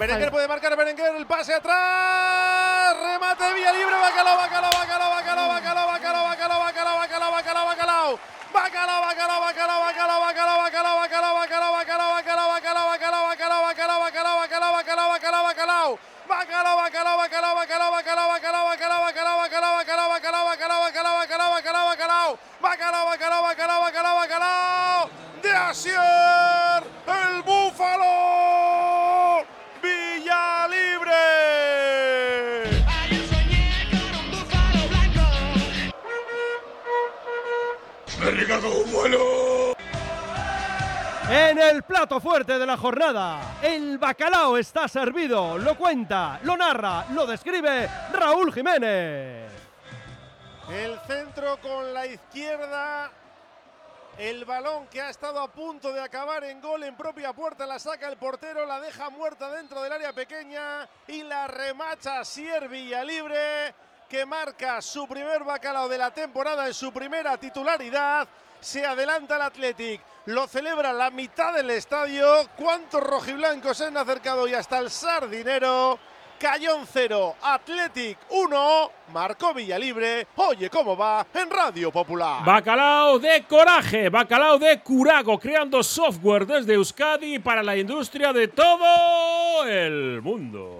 Berenguer puede marcar Berenguer, el pase atrás, remate vía libre, bacalao, bacalao, bacalao, bacalao, bacalao, bacalao, bacalao, bacalao, bacalao, bacalao, bacalao. Bacalao, bacalao, bacalao, bacalao, bacalao, bacalao, bacalao, bacalao, bacalao, bacalao, bacalao, bacalao, bacalao, bacalao, bacalao, bacalao, bacalao, bacalao, bacalao. Bacalao, bacalao, bacalao, bacalao, bacalao, bacalao, bacalao, bacalao, bacalao, bacalao, bacalao, bacalao, bacalao, bacalao, bacalao, bacalao. Bacalao, bacalao, bacalao, bacalao, bacalao. De Asier, En el plato fuerte de la jornada, el bacalao está servido. Lo cuenta, lo narra, lo describe Raúl Jiménez. El centro con la izquierda. El balón que ha estado a punto de acabar en gol en propia puerta la saca el portero, la deja muerta dentro del área pequeña y la remacha Sier Villalibre que marca su primer bacalao de la temporada en su primera titularidad. Se adelanta el Athletic, lo celebra la mitad del estadio. ¿Cuántos rojiblancos se han acercado y hasta el Sardinero? Cayón 0, Athletic 1, marcó Villalibre. Oye, ¿cómo va? En Radio Popular. Bacalao de coraje, bacalao de curago, creando software desde Euskadi para la industria de todo el mundo.